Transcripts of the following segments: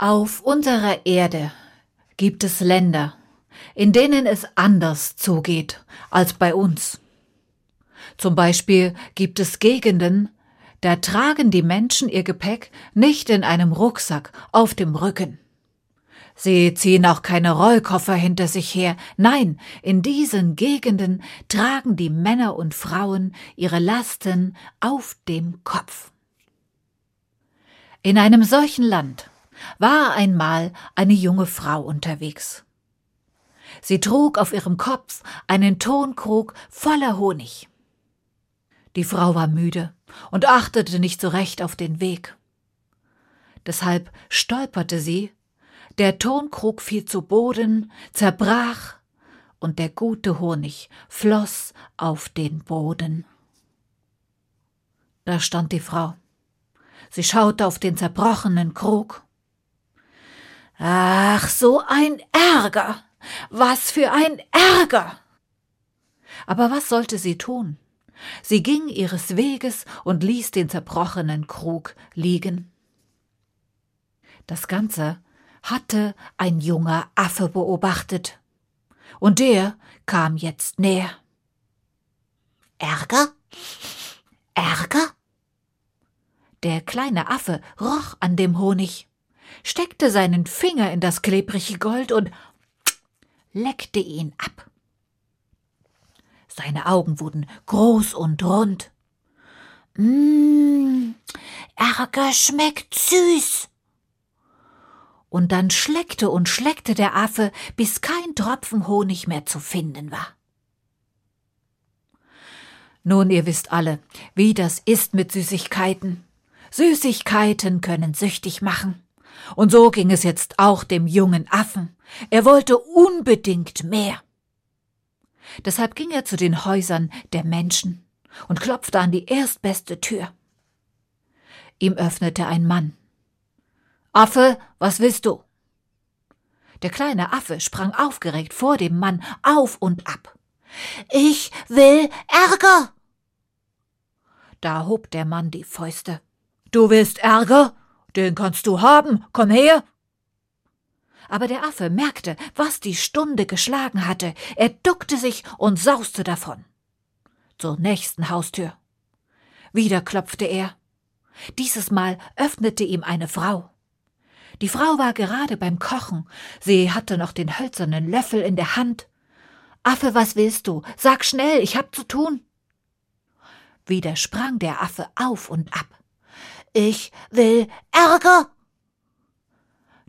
Auf unserer Erde gibt es Länder, in denen es anders zugeht als bei uns. Zum Beispiel gibt es Gegenden, da tragen die Menschen ihr Gepäck nicht in einem Rucksack auf dem Rücken. Sie ziehen auch keine Rollkoffer hinter sich her. Nein, in diesen Gegenden tragen die Männer und Frauen ihre Lasten auf dem Kopf. In einem solchen Land war einmal eine junge Frau unterwegs. Sie trug auf ihrem Kopf einen Tonkrug voller Honig. Die Frau war müde und achtete nicht so recht auf den Weg. Deshalb stolperte sie, der Tonkrug fiel zu Boden, zerbrach, und der gute Honig floss auf den Boden. Da stand die Frau. Sie schaute auf den zerbrochenen Krug. Ach, so ein Ärger. Was für ein Ärger. Aber was sollte sie tun? Sie ging ihres Weges und ließ den zerbrochenen Krug liegen. Das Ganze hatte ein junger Affe beobachtet. Und der kam jetzt näher. Ärger? Ärger? Der kleine Affe roch an dem Honig, steckte seinen Finger in das klebrige Gold und leckte ihn ab. Seine Augen wurden groß und rund. Mmm, Ärger schmeckt süß. Und dann schleckte und schleckte der Affe, bis kein Tropfen Honig mehr zu finden war. Nun, ihr wisst alle, wie das ist mit Süßigkeiten. Süßigkeiten können süchtig machen. Und so ging es jetzt auch dem jungen Affen. Er wollte unbedingt mehr. Deshalb ging er zu den Häusern der Menschen und klopfte an die erstbeste Tür. Ihm öffnete ein Mann. Affe, was willst du? Der kleine Affe sprang aufgeregt vor dem Mann auf und ab. Ich will Ärger. Da hob der Mann die Fäuste. Du willst Ärger? Den kannst du haben. Komm her aber der Affe merkte, was die Stunde geschlagen hatte. Er duckte sich und sauste davon. Zur nächsten Haustür. Wieder klopfte er. Dieses Mal öffnete ihm eine Frau. Die Frau war gerade beim Kochen. Sie hatte noch den hölzernen Löffel in der Hand. Affe, was willst du? Sag schnell, ich hab zu tun. Wieder sprang der Affe auf und ab. Ich will Ärger,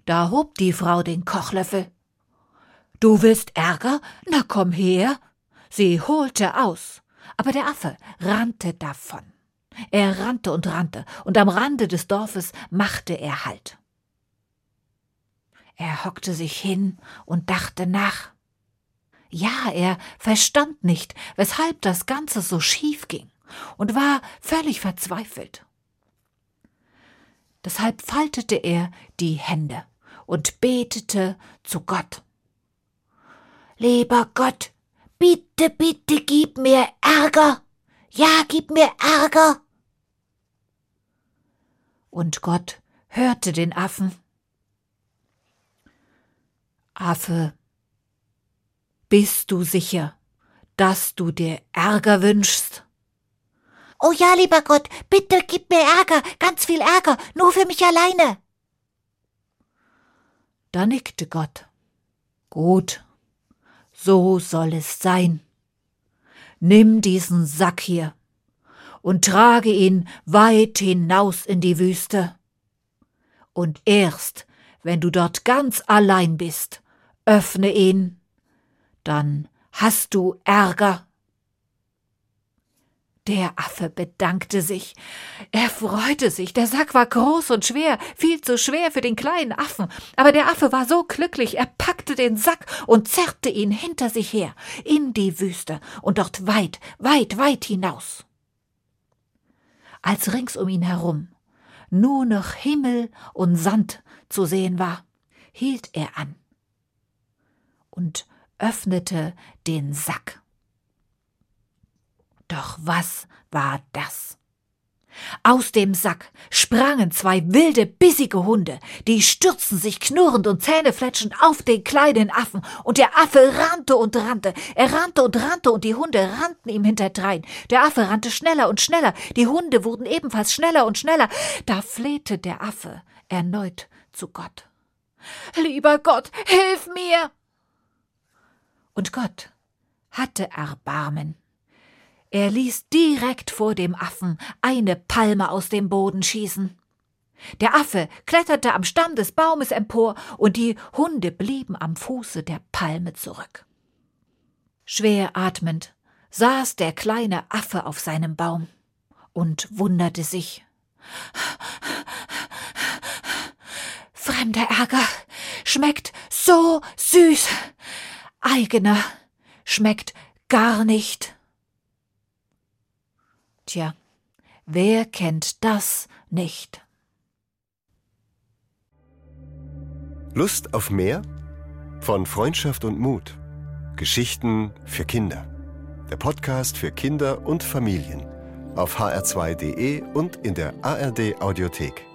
da hob die Frau den Kochlöffel. Du willst Ärger? Na komm her. Sie holte aus, aber der Affe rannte davon. Er rannte und rannte, und am Rande des Dorfes machte er Halt. Er hockte sich hin und dachte nach. Ja, er verstand nicht, weshalb das Ganze so schief ging, und war völlig verzweifelt. Deshalb faltete er die Hände und betete zu Gott. Lieber Gott, bitte, bitte gib mir Ärger. Ja, gib mir Ärger. Und Gott hörte den Affen. Affe, bist du sicher, dass du dir Ärger wünschst? Oh ja, lieber Gott, bitte gib mir Ärger, ganz viel Ärger, nur für mich alleine. Da nickte Gott. Gut, so soll es sein. Nimm diesen Sack hier und trage ihn weit hinaus in die Wüste. Und erst, wenn du dort ganz allein bist, öffne ihn, dann hast du Ärger. Der Affe bedankte sich. Er freute sich. Der Sack war groß und schwer, viel zu schwer für den kleinen Affen. Aber der Affe war so glücklich. Er packte den Sack und zerrte ihn hinter sich her, in die Wüste und dort weit, weit, weit hinaus. Als rings um ihn herum nur noch Himmel und Sand zu sehen war, hielt er an und öffnete den Sack. Doch was war das? Aus dem Sack sprangen zwei wilde, bissige Hunde, die stürzten sich knurrend und zähnefletschend auf den kleinen Affen, und der Affe rannte und rannte, er rannte und rannte, und die Hunde rannten ihm hinterdrein. Der Affe rannte schneller und schneller, die Hunde wurden ebenfalls schneller und schneller. Da flehte der Affe erneut zu Gott. Lieber Gott, hilf mir! Und Gott hatte Erbarmen. Er ließ direkt vor dem Affen eine Palme aus dem Boden schießen. Der Affe kletterte am Stamm des Baumes empor, und die Hunde blieben am Fuße der Palme zurück. Schwer atmend saß der kleine Affe auf seinem Baum und wunderte sich. Fremder Ärger schmeckt so süß, eigener schmeckt gar nicht. Tja, wer kennt das nicht? Lust auf mehr? Von Freundschaft und Mut. Geschichten für Kinder. Der Podcast für Kinder und Familien. Auf hr2.de und in der ARD Audiothek.